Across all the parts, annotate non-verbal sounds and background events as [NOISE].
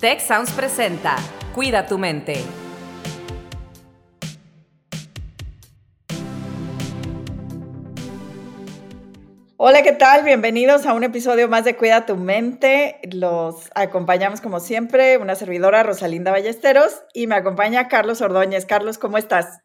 Tech Sounds presenta Cuida tu mente. Hola, ¿qué tal? Bienvenidos a un episodio más de Cuida tu mente. Los acompañamos como siempre una servidora Rosalinda Ballesteros y me acompaña Carlos Ordóñez. Carlos, ¿cómo estás?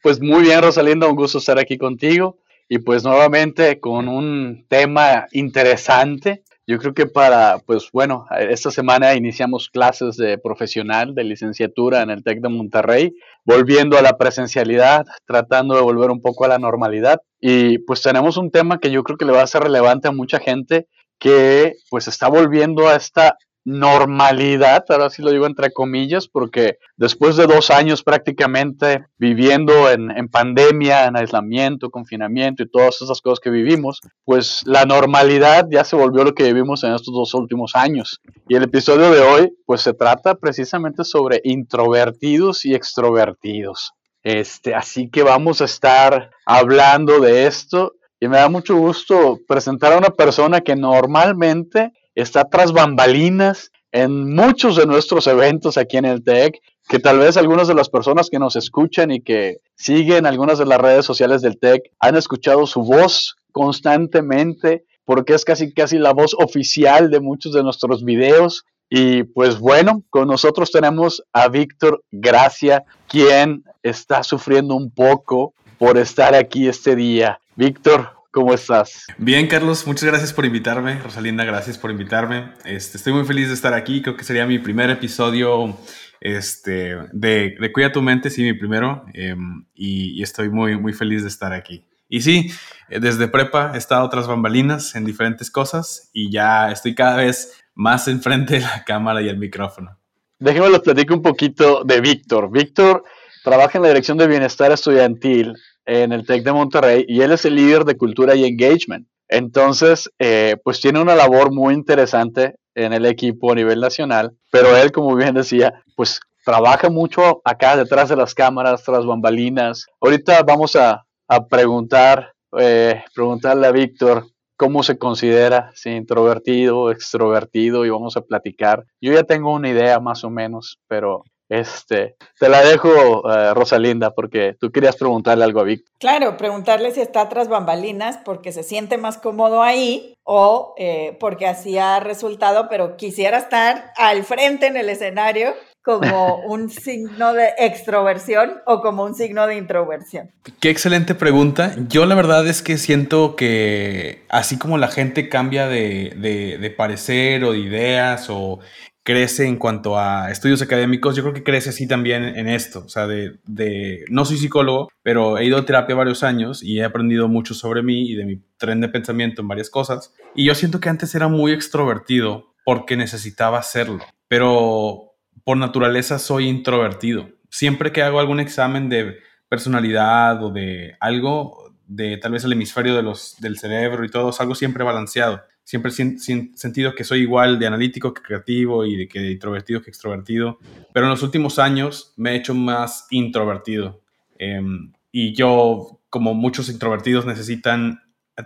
Pues muy bien, Rosalinda, un gusto estar aquí contigo y pues nuevamente con un tema interesante yo creo que para, pues bueno, esta semana iniciamos clases de profesional, de licenciatura en el TEC de Monterrey, volviendo a la presencialidad, tratando de volver un poco a la normalidad. Y pues tenemos un tema que yo creo que le va a ser relevante a mucha gente que pues está volviendo a esta normalidad, ahora sí lo digo entre comillas, porque después de dos años prácticamente viviendo en, pandemia, en aislamiento, confinamiento y todas esas cosas que vivimos, pues la normalidad ya se volvió lo que vivimos en estos dos últimos años. Y el episodio de hoy, pues se trata precisamente sobre introvertidos y extrovertidos. Este, así que vamos a estar hablando de esto y me da mucho gusto presentar a una persona que normalmente está tras bambalinas en muchos de nuestros eventos aquí en el TEC, que tal vez algunas de las personas que nos escuchan y que siguen algunas de las redes sociales del TEC han escuchado su voz constantemente, porque es casi casi la voz oficial de muchos de nuestros videos. Y pues bueno, con nosotros tenemos a Víctor Gracia, quien está sufriendo un poco por estar aquí este día. Víctor, ¿Cómo estás? Bien, Carlos, muchas gracias por invitarme. Rosalinda, gracias por invitarme. Este, estoy muy feliz de estar aquí. Creo que sería mi primer episodio este, de, de Cuida tu mente, sí, mi primero. Em, y, estoy muy, muy feliz de estar aquí. Y sí, eh, desde prepa he estado tras bambalinas en diferentes cosas y ya estoy cada vez más enfrente de la cámara y el micrófono. Déjenme les platico un poquito de Víctor. Víctor trabaja en la Dirección de Bienestar Estudiantil en el TEC de Monterrey y él es el líder de cultura y engagement. Entonces, eh, pues tiene una labor muy interesante en el equipo a nivel nacional, pero él, como bien decía, pues trabaja mucho acá detrás de las cámaras, tras bambalinas. Ahorita vamos a, preguntar, eh, preguntarle a Víctor cómo se considera, si introvertido, extrovertido, y vamos a platicar. Yo ya tengo una idea más o menos, pero este, te la dejo, eh, Rosalinda, porque tú querías preguntarle algo a Víctor. Claro, preguntarle si está tras bambalinas porque se siente más cómodo ahí o eh, porque así ha resultado, pero quisiera estar al frente en el escenario como [LAUGHS] un signo de extroversión o como un signo de introversión? Qué excelente pregunta. Yo la verdad es que siento que así como la gente cambia de, de, de parecer o de ideas o crece en cuanto a estudios académicos, yo creo que crece así también en esto, o sea, de, de, no soy psicólogo, pero he ido a terapia varios años y he aprendido mucho sobre mí y de mi tren de pensamiento en varias cosas, y yo siento que antes era muy extrovertido porque necesitaba hacerlo, pero por naturaleza soy introvertido. Siempre que hago algún examen de personalidad o de algo, de tal vez el hemisferio de los, del cerebro y todo, salgo siempre balanceado siempre sin, sentido que soy igual de analítico que creativo y de que introvertido que extrovertido, pero en los últimos años me he hecho más introvertido. Em, y yo, como muchos introvertidos, necesitan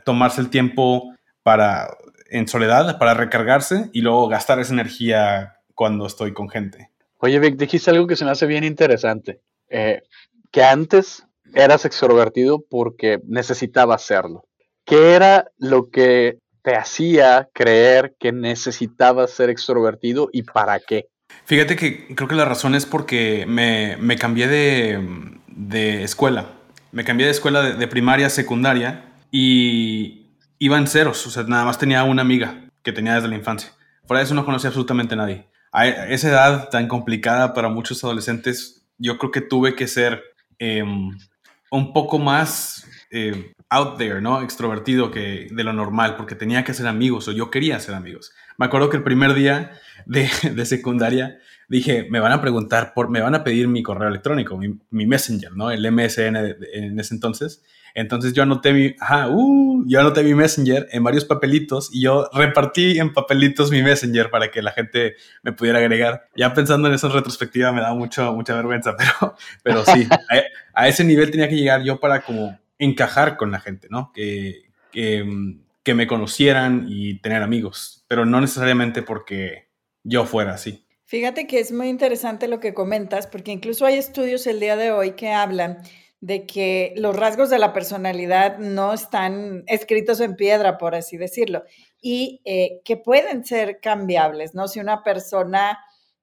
tomarse el tiempo para, en soledad, para recargarse y luego gastar esa energía cuando estoy con gente. Oye, Vic, dijiste algo que se me hace bien interesante, eh, que antes eras extrovertido porque necesitaba hacerlo. ¿Qué era lo que te hacía creer que necesitabas ser extrovertido y para qué? Fíjate que creo que la razón es porque me, cambié de, escuela. Me cambié de escuela de, primaria a secundaria y iba en ceros. O sea, nada más tenía una amiga que tenía desde la infancia. Fuera de eso no conocía absolutamente a nadie. A esa edad tan complicada para muchos adolescentes, yo creo que tuve que ser em, un poco más eh, out there, ¿no? Extrovertido que de lo normal, porque tenía que hacer amigos o yo quería hacer amigos. Me acuerdo que el primer día de, secundaria dije, me van a preguntar, por, me van a pedir mi correo electrónico, mi, Messenger, ¿no? El MSN en ese entonces. Entonces yo anoté mi, ajá, uh, yo anoté mi Messenger en varios papelitos y yo repartí en papelitos mi Messenger para que la gente me pudiera agregar. Ya pensando en eso en retrospectiva me da mucho, mucha vergüenza, [LAUGHS] pero, pero sí, a ese nivel tenía que llegar yo para como encajar con la gente, ¿no? Que, que, me conocieran y tener amigos, pero no necesariamente porque yo fuera así. Fíjate que es muy interesante lo que comentas, porque incluso hay estudios el día de hoy que hablan de que los rasgos de la personalidad no están escritos en piedra, por así decirlo, y eh, que pueden ser cambiables, ¿no? Si una persona,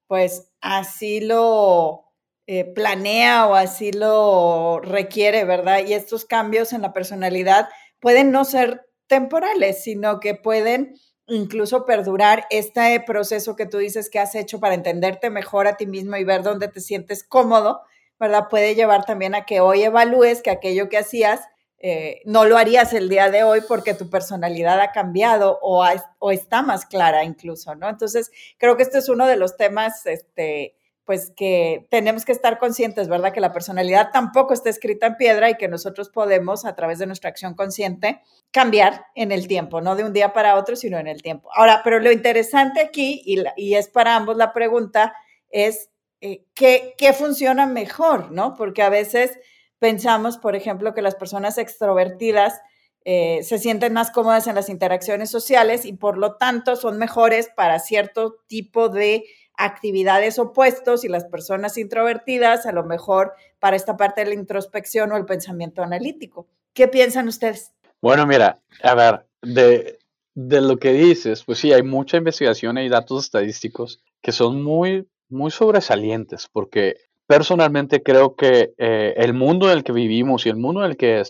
pues, así lo eh, planea o así lo requiere, ¿verdad? Y estos cambios en la personalidad pueden no ser temporales, sino que pueden incluso perdurar este proceso que tú dices que has hecho para entenderte mejor a ti mismo y ver dónde te sientes cómodo, ¿verdad? Puede llevar también a que hoy evalúes que aquello que hacías eh, no lo harías el día de hoy porque tu personalidad ha cambiado o, o, está más clara incluso, ¿no? Entonces, creo que este es uno de los temas, este, pues que tenemos que estar conscientes, ¿verdad? Que la personalidad tampoco está escrita en piedra y que nosotros podemos, a través de nuestra acción consciente, cambiar en el tiempo, no de un día para otro, sino en el tiempo. Ahora, pero lo interesante aquí, y, es para ambos la pregunta, es eh, ¿qué, ¿qué, funciona mejor, ¿no? Porque a veces pensamos, por ejemplo, que las personas extrovertidas eh, se sienten más cómodas en las interacciones sociales y por lo tanto son mejores para cierto tipo de actividades opuestos y las personas introvertidas a lo mejor para esta parte de la introspección o el pensamiento analítico. ¿Qué piensan ustedes? Bueno, mira, a ver, de, de lo que dices, pues sí, hay mucha investigación y datos estadísticos que son muy, muy sobresalientes, porque personalmente creo que eh, el mundo en el que vivimos y el mundo en el que, eh,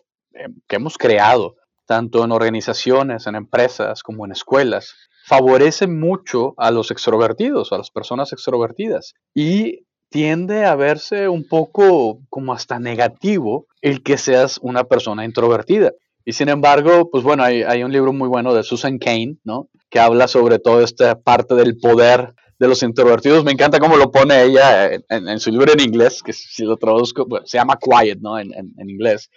que hemos creado, tanto en organizaciones, en empresas como en escuelas, favorece mucho a los extrovertidos, a las personas extrovertidas. Y tiende a verse un poco como hasta negativo el que seas una persona introvertida. Y sin embargo, pues bueno, hay, un libro muy bueno de Susan Kane, ¿no? Que habla sobre toda esta parte del poder de los introvertidos. Me encanta cómo lo pone ella en, su libro en inglés, que si lo traduzco, se llama Quiet, ¿no? En, en, inglés.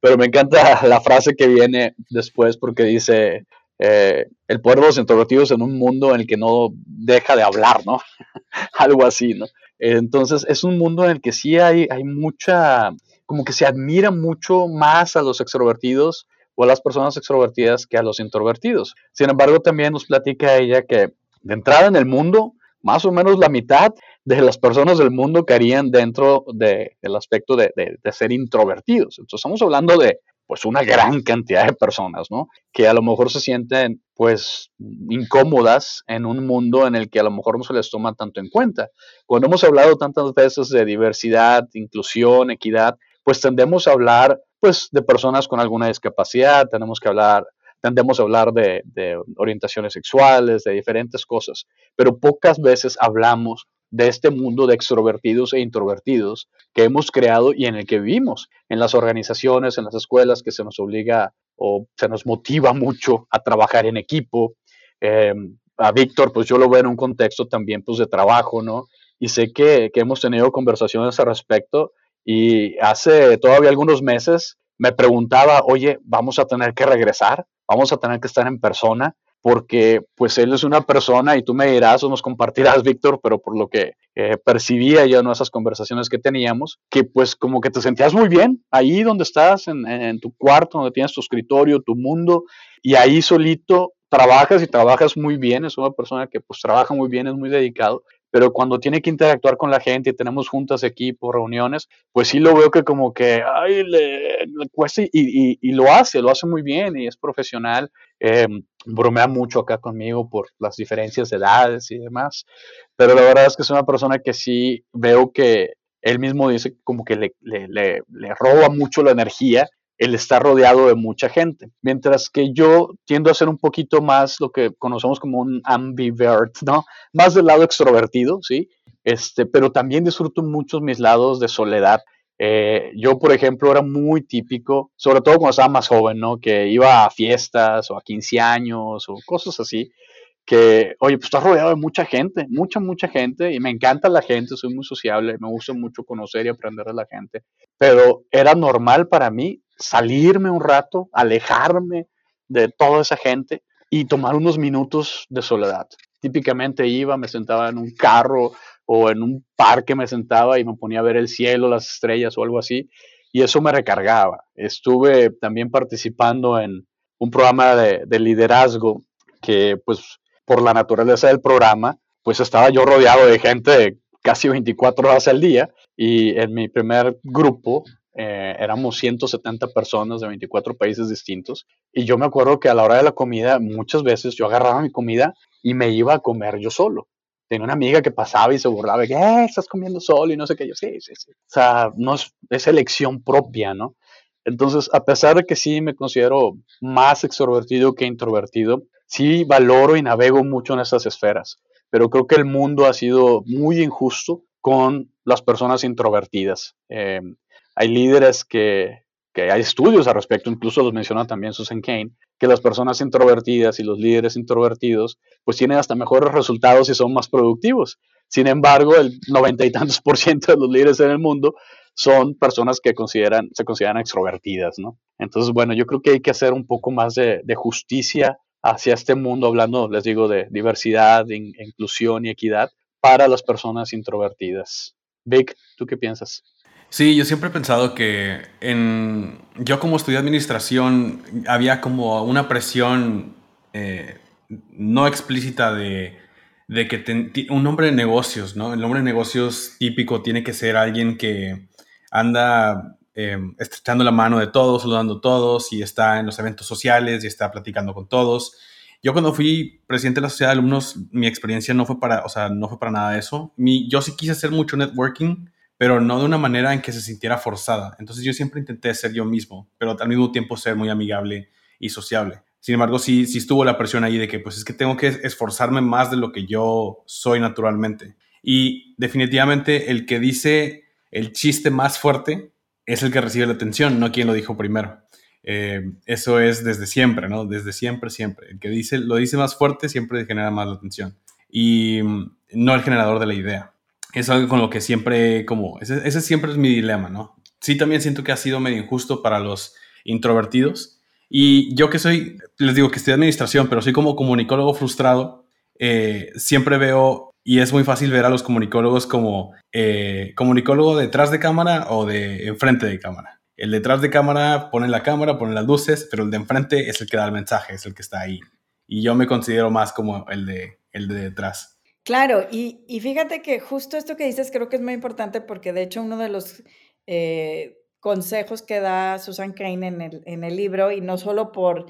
Pero me encanta la frase que viene después porque dice, eh, el poder de los introvertidos en un mundo en el que no deja de hablar, ¿no? [LAUGHS] Algo así, ¿no? Entonces es un mundo en el que sí hay, hay mucha, como que se admira mucho más a los extrovertidos o a las personas extrovertidas que a los introvertidos. Sin embargo, también nos platica ella que de entrada en el mundo, más o menos la mitad de las personas del mundo caerían dentro del aspecto de, de, ser introvertidos. Entonces estamos hablando de pues una gran cantidad de personas, ¿no? Que a lo mejor se sienten pues incómodas en un mundo en el que a lo mejor no se les toma tanto en cuenta. Cuando hemos hablado tantas veces de diversidad, inclusión, equidad, pues tendemos a hablar pues de personas con alguna discapacidad, tenemos que hablar tendemos a hablar de, de, orientaciones sexuales, de diferentes cosas, pero pocas veces hablamos de este mundo de extrovertidos e introvertidos que hemos creado y en el que vivimos, en las organizaciones, en las escuelas, que se nos obliga o se nos motiva mucho a trabajar en equipo. Em, a Víctor, pues yo lo veo en un contexto también pues de trabajo, ¿no? Y sé que, que hemos tenido conversaciones al respecto y hace todavía algunos meses me preguntaba, oye, vamos a tener que regresar, vamos a tener que estar en persona porque pues él es una persona y tú me dirás o nos compartirás, Víctor, pero por lo que eh, percibía yo en esas conversaciones que teníamos, que pues como que te sentías muy bien ahí donde estás, en, en tu cuarto, donde tienes tu escritorio, tu mundo, y ahí solito trabajas y trabajas muy bien, es una persona que pues trabaja muy bien, es muy dedicado, pero cuando tiene que interactuar con la gente y tenemos juntas, equipo, reuniones, pues sí lo veo que como que, ay, le, cuesta y, y, lo hace, lo hace muy bien y es profesional, eh, bromea mucho acá conmigo por las diferencias de edades y demás, pero la verdad es que es una persona que sí veo que él mismo dice como que le, le, le, le roba mucho la energía el estar rodeado de mucha gente. Mientras que yo tiendo a ser un poquito más lo que conocemos como un ambivert, [LAUGHS] ¿no? Más del lado extrovertido, ¿sí? Este, pero también disfruto mucho mis lados de soledad. Eh, yo, por ejemplo, era muy típico, sobre todo cuando estaba más joven, ¿no? Que iba a fiestas o a 15 años o cosas así, que, oye, pues estás rodeado de mucha gente, mucha, mucha gente, y me encanta la gente, soy muy sociable, me gusta mucho conocer y aprender de la gente, pero era normal para mí salirme un rato, alejarme de toda esa gente y tomar unos minutos de soledad. Típicamente iba, me sentaba en un carro o en un parque, me sentaba y me ponía a ver el cielo, las estrellas o algo así, y eso me recargaba. Estuve también participando en un programa de, liderazgo que, pues, por la naturaleza del programa, pues estaba yo rodeado de gente casi 24 horas al día y en mi primer grupo eh, éramos 170 personas de 24 países distintos y yo me acuerdo que a la hora de la comida muchas veces yo agarraba mi comida y me iba a comer yo solo. Tenía una amiga que pasaba y se burlaba, que eh, estás comiendo solo y no sé qué. Yo, sí, sí, sí. O sea, no es, es elección propia, ¿no? Entonces, a pesar de que sí me considero más extrovertido que introvertido, sí valoro y navego mucho en estas esferas pero creo que el mundo ha sido muy injusto con las personas introvertidas. Eh, hay líderes que, hay estudios al respecto, incluso los menciona también Susan Kane, que las personas introvertidas y los líderes introvertidos pues tienen hasta mejores resultados y son más productivos. Sin embargo, el noventa y tantos por ciento de los líderes en el mundo son personas que se consideran extrovertidas, ¿no? Entonces, bueno, yo creo que hay que hacer un poco más de justicia hacia este mundo, hablando, les digo, de diversidad, inclusión y equidad para las personas introvertidas. Vic, ¿tú qué piensas? Sí, yo siempre he pensado que en, yo como estudié administración había como una presión eh, no explícita de, de que un hombre de negocios, ¿no? El hombre de negocios típico tiene que ser alguien que anda eh, estrechando la mano de todos, saludando a todos y está en los eventos sociales y está platicando con todos. Yo cuando fui presidente de la sociedad de alumnos, mi experiencia no fue para, o sea, no fue para nada eso. Mi, yo sí quise hacer mucho networking, pero no de una manera en que se sintiera forzada. Entonces yo siempre intenté ser yo mismo, pero al mismo tiempo ser muy amigable y sociable. Sin embargo, sí, sí estuvo la presión ahí de que pues es que tengo que esforzarme más de lo que yo soy naturalmente. Y definitivamente el que dice el chiste más fuerte es el que recibe la atención, no quien lo dijo primero. Eh, eso es desde siempre, ¿no? Desde siempre, siempre. El que dice, lo dice más fuerte siempre genera más la atención. Y mm, no el generador de la idea. Es algo con lo que siempre, como, ese, ese siempre es mi dilema, ¿no? Sí, también siento que ha sido medio injusto para los introvertidos. Y yo que soy, les digo que estoy administración, pero soy como comunicólogo frustrado, eh, siempre veo y es muy fácil ver a los comunicólogos como eh, comunicólogo detrás de cámara o de enfrente de cámara. El detrás de cámara pone la cámara, pone las luces, pero el de enfrente es el que da el mensaje, es el que está ahí. Y yo me considero más como el de, el de detrás. Claro, y, y fíjate que justo esto que dices creo que es muy importante porque de hecho uno de los eh, consejos que da Susan Crane en el, en el libro, y no solo por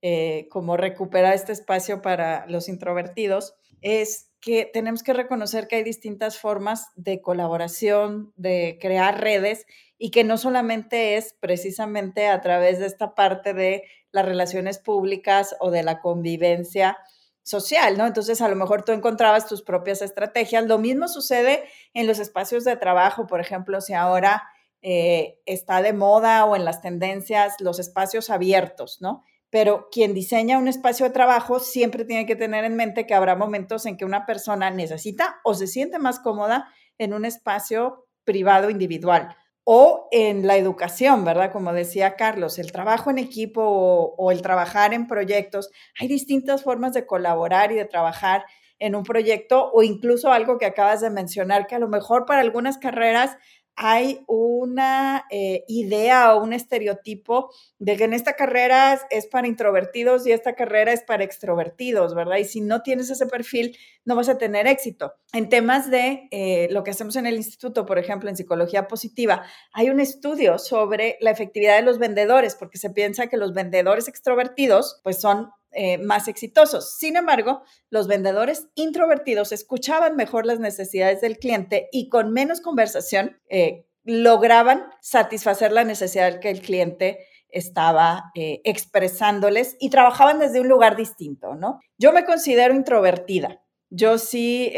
eh, como recuperar este espacio para los introvertidos, es que tenemos que reconocer que hay distintas formas de colaboración, de crear redes y que no solamente es precisamente a través de esta parte de las relaciones públicas o de la convivencia social, ¿no? Entonces, a lo mejor tú encontrabas tus propias estrategias. Lo mismo sucede en los espacios de trabajo, por ejemplo, si ahora eh, está de moda o en las tendencias los espacios abiertos, ¿no? Pero quien diseña un espacio de trabajo siempre tiene que tener en mente que habrá momentos en que una persona necesita o se siente más cómoda en un espacio privado individual o en la educación, ¿verdad? Como decía Carlos, el trabajo en equipo o, el trabajar en proyectos. Hay distintas formas de colaborar y de trabajar en un proyecto o incluso algo que acabas de mencionar, que a lo mejor para algunas carreras hay una eh, idea o un estereotipo de que en esta carrera es para introvertidos y esta carrera es para extrovertidos, ¿verdad? Y si no tienes ese perfil, no vas a tener éxito. En temas de eh, lo que hacemos en el instituto, por ejemplo, en psicología positiva, hay un estudio sobre la efectividad de los vendedores, porque se piensa que los vendedores extrovertidos, pues son eh, más exitosos. Sin embargo, los vendedores introvertidos escuchaban mejor las necesidades del cliente y con menos conversación eh, lograban satisfacer la necesidad que el cliente estaba eh, expresándoles y trabajaban desde un lugar distinto, ¿no? Yo me considero introvertida. Yo sí,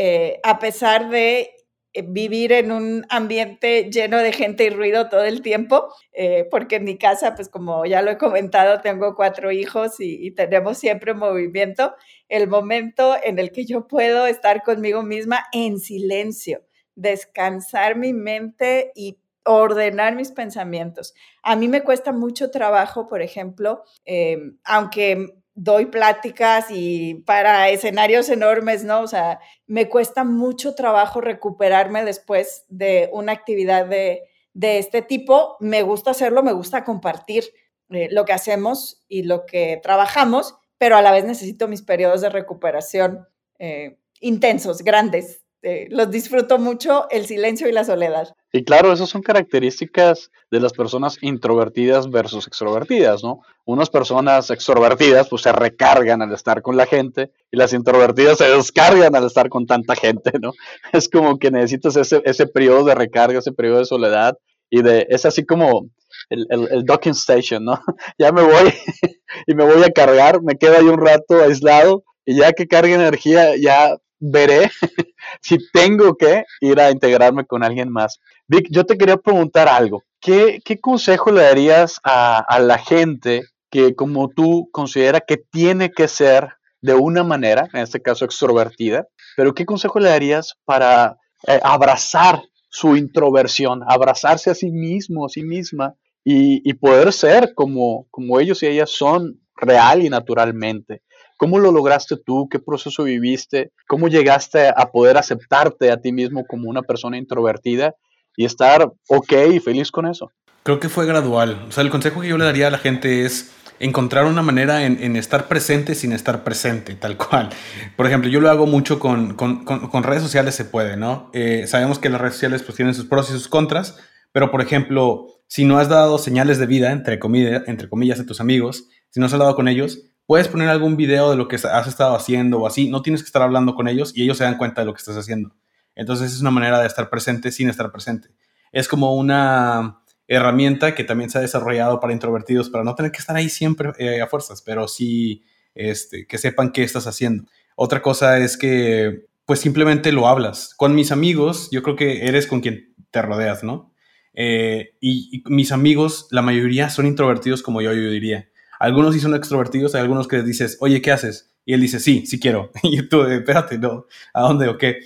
a pesar de eh, vivir en un ambiente lleno de gente y ruido todo el tiempo, eh, porque en mi casa, pues como ya lo he comentado, tengo cuatro hijos y, tenemos siempre movimiento, el momento en el que yo puedo estar conmigo misma en silencio, descansar mi mente y ordenar mis pensamientos. A mí me cuesta mucho trabajo, por ejemplo, eh, aunque doy pláticas y para escenarios enormes, ¿no? O sea, me cuesta mucho trabajo recuperarme después de una actividad de, este tipo. Me gusta hacerlo, me gusta compartir eh, lo que hacemos y lo que trabajamos, pero a la vez necesito mis periodos de recuperación. Eh, intensos, grandes. Eh, los disfruto mucho, el silencio y la soledad. Y claro, esas son características de las personas introvertidas versus extrovertidas, ¿no? Unas personas extrovertidas pues se recargan al estar con la gente y las introvertidas se descargan al estar con tanta gente, ¿no? [LAUGHS] Es como que necesitas ese, ese periodo de recarga, ese periodo de soledad y de, es así como el, el, docking station, ¿no? [LAUGHS] ya me voy [LAUGHS] y me voy a cargar, me quedo ahí un rato aislado y ya que cargue energía ya veré [LAUGHS] si tengo que ir a integrarme con alguien más. Vic, yo te quería preguntar algo. ¿Qué, consejo le darías a, la gente que como tú considera que tiene que ser de una manera, en este caso extrovertida, pero qué consejo le darías para eh, abrazar su introversión, abrazarse a sí mismo, a sí misma y, y poder ser como, como ellos y ellas son real y naturalmente? ¿Cómo lo lograste tú? ¿Qué proceso viviste? ¿Cómo llegaste a poder aceptarte a ti mismo como una persona introvertida y estar ok y feliz con eso? Creo que fue gradual. O sea, el consejo que yo le daría a la gente es encontrar una manera en, estar presente sin estar presente, tal cual. Por ejemplo, yo lo hago mucho con, con, redes sociales, se puede, ¿no? Eh, sabemos que las redes sociales pues, tienen sus pros y sus contras, pero por ejemplo, si no has dado señales de vida, entre, comillas, entre comillas, a tus amigos, si no has hablado con ellos, puedes poner algún video de lo que has estado haciendo o así, no tienes que estar hablando con ellos y ellos se dan cuenta de lo que estás haciendo. Entonces es una manera de estar presente sin estar presente. Es como una herramienta que también se ha desarrollado para introvertidos, para no tener que estar ahí siempre eh, a fuerzas, pero sí este, que sepan qué estás haciendo. Otra cosa es que pues simplemente lo hablas. Con mis amigos, yo creo que eres con quien te rodeas, ¿no? Eh, y, y, mis amigos, la mayoría son introvertidos como yo, yo diría. Algunos sí son extrovertidos, hay algunos que les dices, oye, ¿qué haces? Y él dice, sí, sí quiero. [LAUGHS] Y tú, espérate, no, ¿a dónde o qué?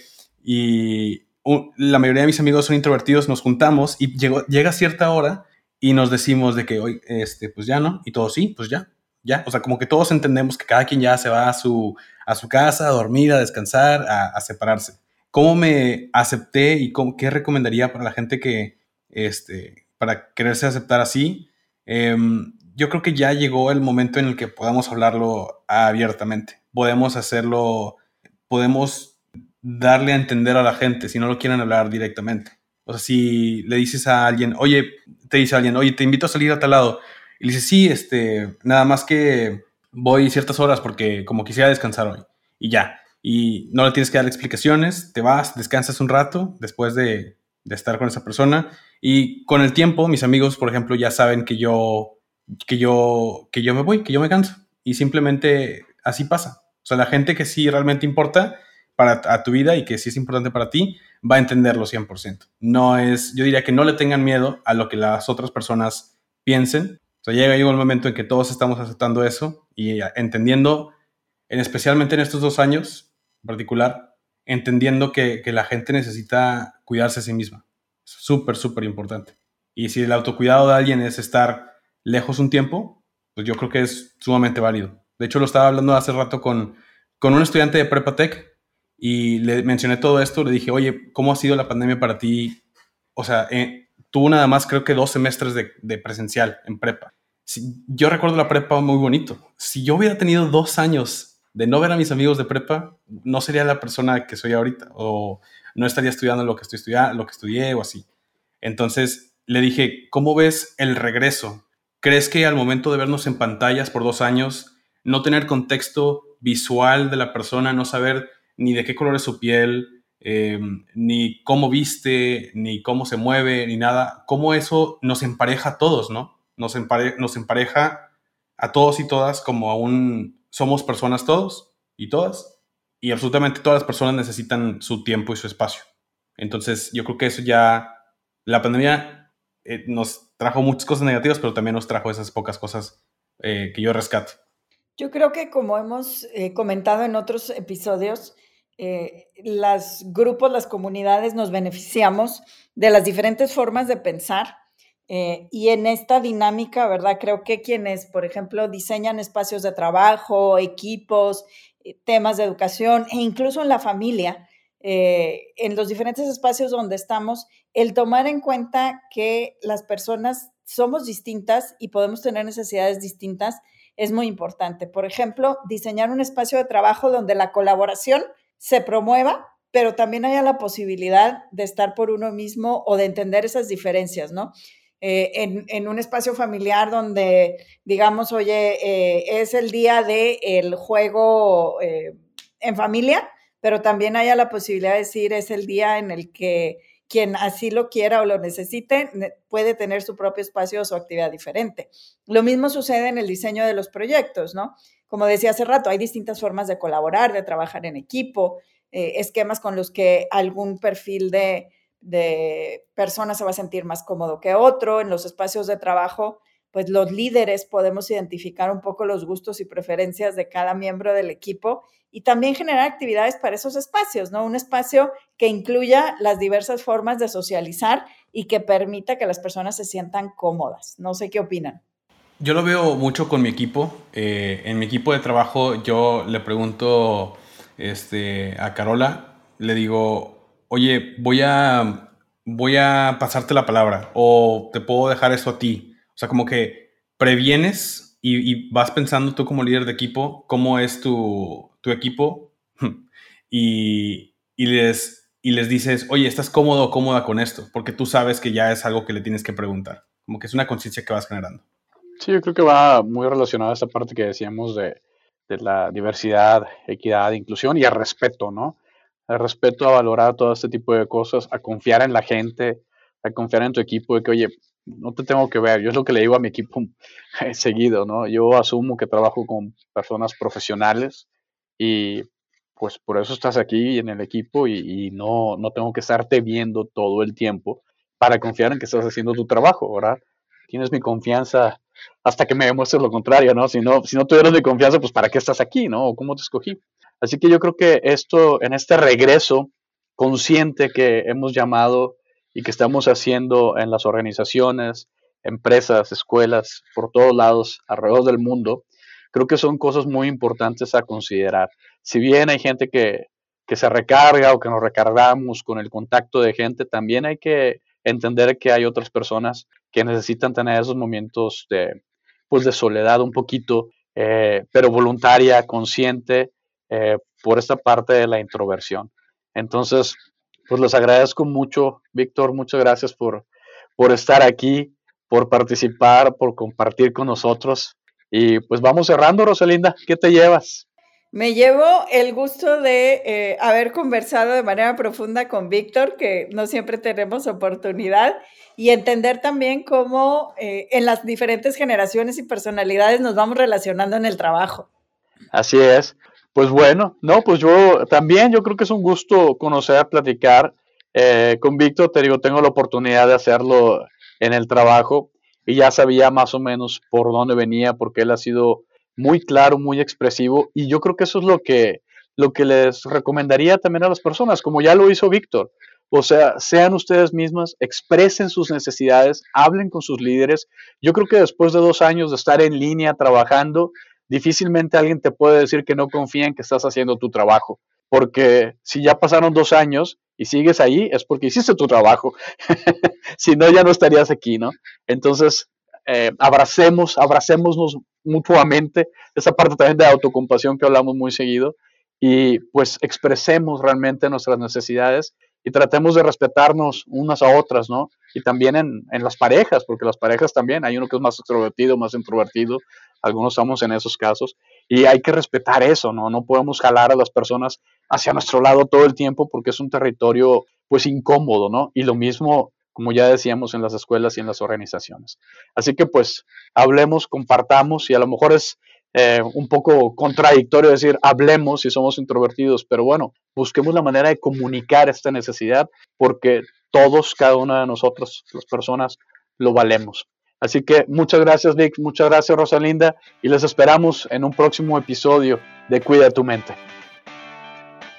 Y la mayoría de mis amigos son introvertidos, nos juntamos y llega cierta hora y nos decimos de que hoy, este, pues ya no, y todos sí, pues ya, ya. O sea, como que todos entendemos que cada quien ya se va a su, a su casa, a dormir, a descansar, a, separarse. ¿Cómo me acepté y cómo, qué recomendaría para la gente que, este, para quererse aceptar así? Eh, yo creo que ya llegó el momento en el que podamos hablarlo abiertamente. Podemos hacerlo, podemos darle a entender a la gente si no lo quieren hablar directamente. O sea, si le dices a alguien, oye, te dice alguien, oye, te invito a salir a tal lado. Y le dices, sí, este, nada más que voy ciertas horas porque como quisiera descansar hoy. Y ya. Y no le tienes que dar explicaciones, te vas, descansas un rato después de, de estar con esa persona. Y con el tiempo, mis amigos, por ejemplo, ya saben que yo que yo, que yo me voy, que yo me canso. Y simplemente así pasa. O sea, la gente que sí realmente importa para a tu vida y que sí es importante para ti, va a entenderlo 100%. No es, yo diría que no le tengan miedo a lo que las otras personas piensen. O sea, llega, el momento en que todos estamos aceptando eso y entendiendo, en, especialmente en estos dos años en particular, entendiendo que, que la gente necesita cuidarse a sí misma. Súper, súper importante. Y si el autocuidado de alguien es estar lejos un tiempo, pues yo creo que es sumamente válido. De hecho, lo estaba hablando hace rato con, con un estudiante de Prepatec y le mencioné todo esto. Le dije, oye, ¿cómo ha sido la pandemia para ti? O sea, eh, tuvo nada más creo que dos semestres de, presencial en prepa. yo recuerdo la prepa muy bonito. Si yo hubiera tenido dos años de no ver a mis amigos de prepa, no sería la persona que soy ahorita o no estaría estudiando lo que, estoy estudiando, lo que estudié o así. Entonces le dije, ¿cómo ves el regreso ¿Crees que al momento de vernos en pantallas por dos años, no tener contexto visual de la persona, no saber ni de qué color es su piel, eh, ni cómo viste, ni cómo se mueve, ni nada, cómo eso nos empareja a todos, ¿no? Nos, nos empareja a todos y todas como aún somos personas todos y todas, y absolutamente todas las personas necesitan su tiempo y su espacio. Entonces, yo creo que eso ya, la pandemia eh, nos trajo muchas cosas negativas, pero también nos trajo esas pocas cosas eh, que yo rescato. Yo creo que como hemos eh, comentado en otros episodios, los grupos, las comunidades nos beneficiamos de las diferentes formas de pensar y en esta dinámica, ¿verdad? Creo que quienes, por ejemplo, diseñan espacios de trabajo, equipos, temas de educación e incluso en la familia, eh, en los diferentes espacios donde estamos, el tomar en cuenta que las personas somos distintas y podemos tener necesidades distintas es muy importante. Por ejemplo, diseñar un espacio de trabajo donde la colaboración se promueva, pero también haya la posibilidad de estar por uno mismo o de entender esas diferencias, ¿no? Eh, en, un espacio familiar donde digamos, oye, eh, es el día del el juego eh, en familia, pero también haya la posibilidad de decir es el día en el que quien así lo quiera o lo necesite puede tener su propio espacio o su actividad diferente. Lo mismo sucede en el diseño de los proyectos, ¿no? Como decía hace rato, hay distintas formas de colaborar, de trabajar en equipo, esquemas con los que algún perfil de, de personas se va a sentir más cómodo que otro. En los espacios de trabajo, pues los líderes podemos identificar un poco los gustos y preferencias de cada miembro del equipo y también generar actividades para esos espacios, ¿no? Un espacio que incluya las diversas formas de socializar y que permita que las personas se sientan cómodas. No sé qué opinan. Yo lo veo mucho con mi equipo. Eh, en mi equipo de trabajo yo le pregunto este, a Carola, le digo, oye, voy a, voy a pasarte la palabra o te puedo dejar eso a ti. O sea, como que previenes y, vas pensando tú como líder de equipo cómo es tu, equipo [LAUGHS] y, les, y les dices, oye, ¿estás cómodo o cómoda con esto? Porque tú sabes que ya es algo que le tienes que preguntar. Como que es una conciencia que vas generando. Sí, yo creo que va muy relacionado a esa parte que decíamos de, de la diversidad, equidad, inclusión y el respeto, ¿no? al respeto, a valorar todo este tipo de cosas, a confiar en la gente, a confiar en tu equipo, de que, oye, no te tengo que ver. Yo es lo que le digo a mi equipo [LAUGHS] seguido, ¿no? Yo asumo que trabajo con personas profesionales y pues por eso estás aquí en el equipo y, no, no tengo que estarte viendo todo el tiempo para confiar en que estás haciendo tu trabajo, ¿verdad? Tienes mi confianza hasta que me demuestres lo contrario, ¿no? Si no, si no tuvieras mi confianza, pues ¿para qué estás aquí, ¿no? ¿Cómo te escogí? Así que yo creo que esto, en este regreso consciente que hemos llamado y que estamos haciendo en las organizaciones, empresas, escuelas, por todos lados, alrededor del mundo, creo que son cosas muy importantes a considerar. Si bien hay gente que, que se recarga o que nos recargamos con el contacto de gente, también hay que entender que hay otras personas que necesitan tener esos momentos de, pues de soledad un poquito, eh, pero voluntaria, consciente, eh, por esta parte de la introversión. Entonces, pues les agradezco mucho, Víctor, muchas gracias por, por estar aquí, por participar, por compartir con nosotros. Y pues vamos cerrando, Rosalinda, ¿qué te llevas? Me llevo el gusto de eh, haber conversado de manera profunda con Víctor, que no siempre tenemos oportunidad, y entender también cómo eh, en las diferentes generaciones y personalidades nos vamos relacionando en el trabajo. Así es. Pues bueno, no, pues yo también, yo creo que es un gusto conocer, platicar eh, con Víctor. Te digo, tengo la oportunidad de hacerlo en el trabajo y ya sabía más o menos por dónde venía, porque él ha sido muy claro, muy expresivo y yo creo que eso es lo que, lo que les recomendaría también a las personas, como ya lo hizo Víctor. O sea, sean ustedes mismas, expresen sus necesidades, hablen con sus líderes. Yo creo que después de dos años de estar en línea trabajando, difícilmente alguien te puede decir que no confía en que estás haciendo tu trabajo, porque si ya pasaron dos años y sigues ahí, es porque hiciste tu trabajo. [LAUGHS] si no, ya no estarías aquí, ¿no? Entonces, eh, abracemos, abracémonos mutuamente, esa parte también de autocompasión que hablamos muy seguido, y pues expresemos realmente nuestras necesidades y tratemos de respetarnos unas a otras, ¿no? Y también en, en, las parejas, porque las parejas también, hay uno que es más extrovertido, más introvertido, algunos estamos en esos casos, y hay que respetar eso, ¿no? No podemos jalar a las personas hacia nuestro lado todo el tiempo porque es un territorio, pues, incómodo, ¿no? Y lo mismo, como ya decíamos, en las escuelas y en las organizaciones. Así que, pues, hablemos, compartamos, y a lo mejor es eh, un poco contradictorio decir hablemos si somos introvertidos, pero bueno, busquemos la manera de comunicar esta necesidad porque todos, cada una de nosotros, las personas, lo valemos. Así que muchas gracias Vic, muchas gracias Rosalinda y les esperamos en un próximo episodio de Cuida tu mente.